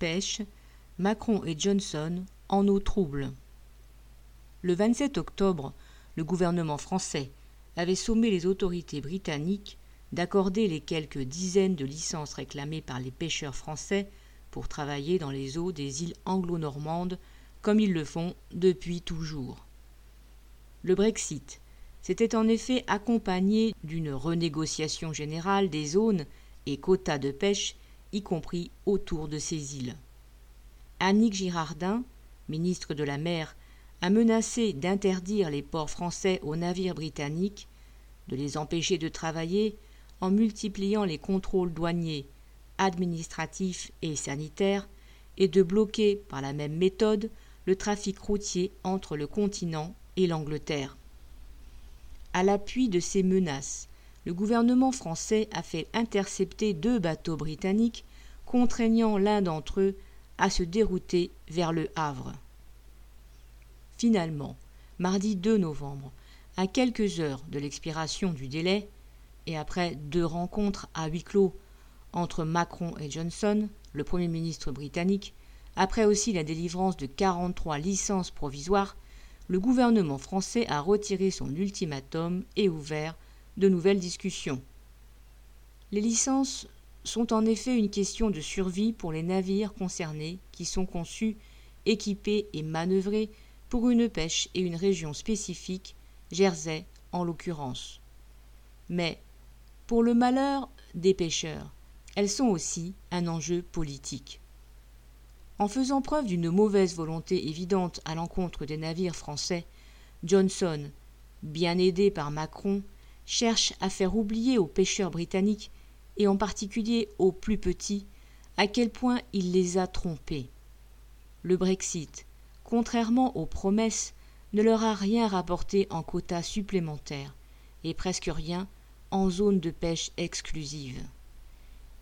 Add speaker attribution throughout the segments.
Speaker 1: pêche, Macron et Johnson en eau trouble. Le 27 octobre, le gouvernement français avait sommé les autorités britanniques d'accorder les quelques dizaines de licences réclamées par les pêcheurs français pour travailler dans les eaux des îles anglo-normandes comme ils le font depuis toujours. Le Brexit s'était en effet accompagné d'une renégociation générale des zones et quotas de pêche, y compris autour de ces îles. Annick Girardin, ministre de la Mer, a menacé d'interdire les ports français aux navires britanniques, de les empêcher de travailler en multipliant les contrôles douaniers, administratifs et sanitaires, et de bloquer par la même méthode le trafic routier entre le continent et l'Angleterre. À l'appui de ces menaces, le gouvernement français a fait intercepter deux bateaux britanniques, contraignant l'un d'entre eux à se dérouter vers le Havre. Finalement, mardi 2 novembre, à quelques heures de l'expiration du délai, et après deux rencontres à huis clos entre Macron et Johnson, le Premier ministre britannique, après aussi la délivrance de 43 licences provisoires, le gouvernement français a retiré son ultimatum et ouvert de nouvelles discussions. Les licences sont en effet une question de survie pour les navires concernés qui sont conçus, équipés et manœuvrés pour une pêche et une région spécifique, Jersey en l'occurrence. Mais, pour le malheur des pêcheurs, elles sont aussi un enjeu politique. En faisant preuve d'une mauvaise volonté évidente à l'encontre des navires français, Johnson, bien aidé par Macron, cherche à faire oublier aux pêcheurs britanniques, et en particulier aux plus petits, à quel point il les a trompés. Le Brexit, contrairement aux promesses, ne leur a rien rapporté en quotas supplémentaires, et presque rien en zone de pêche exclusive.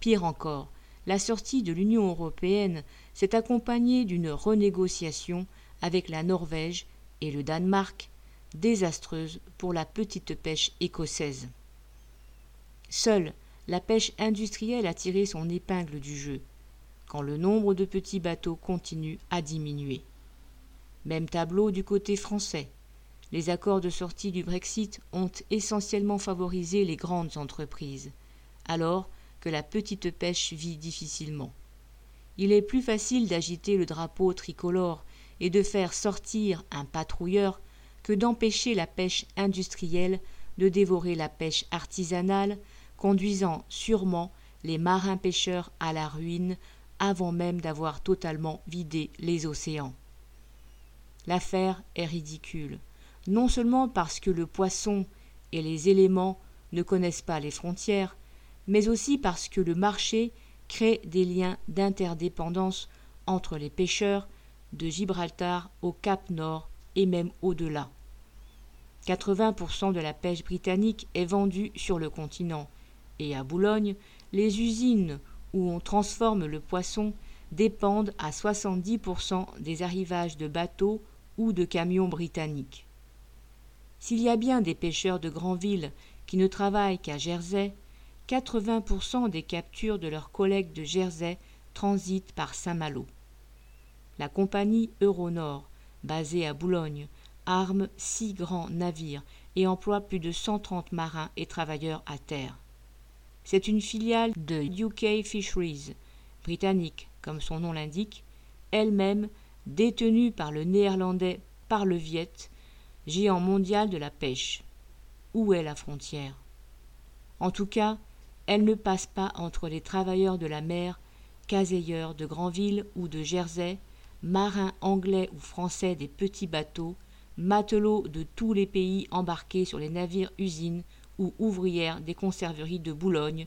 Speaker 1: Pire encore, la sortie de l'Union européenne s'est accompagnée d'une renégociation avec la Norvège et le Danemark, désastreuse pour la petite pêche écossaise. Seule la pêche industrielle a tiré son épingle du jeu, quand le nombre de petits bateaux continue à diminuer. Même tableau du côté français. Les accords de sortie du Brexit ont essentiellement favorisé les grandes entreprises, alors que la petite pêche vit difficilement. Il est plus facile d'agiter le drapeau tricolore et de faire sortir un patrouilleur que d'empêcher la pêche industrielle de dévorer la pêche artisanale, conduisant sûrement les marins pêcheurs à la ruine avant même d'avoir totalement vidé les océans. L'affaire est ridicule, non seulement parce que le poisson et les éléments ne connaissent pas les frontières, mais aussi parce que le marché crée des liens d'interdépendance entre les pêcheurs de Gibraltar au Cap Nord et même au-delà. 80% de la pêche britannique est vendue sur le continent et à Boulogne, les usines où on transforme le poisson dépendent à 70% des arrivages de bateaux ou de camions britanniques. S'il y a bien des pêcheurs de grandes qui ne travaillent qu'à Jersey, 80% des captures de leurs collègues de Jersey transitent par Saint-Malo. La compagnie Euronord, basée à Boulogne, arme six grands navires et emploie plus de 130 marins et travailleurs à terre. C'est une filiale de UK Fisheries, britannique comme son nom l'indique, elle-même détenue par le néerlandais Parleviet, géant mondial de la pêche. Où est la frontière? En tout cas, elle ne passe pas entre les travailleurs de la mer, caseilleurs de Granville ou de Jersey, marins anglais ou français des petits bateaux, matelots de tous les pays embarqués sur les navires usines ou ouvrières des conserveries de Boulogne,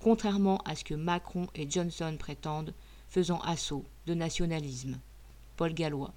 Speaker 1: contrairement à ce que Macron et Johnson prétendent, faisant assaut de nationalisme. Paul Gallois.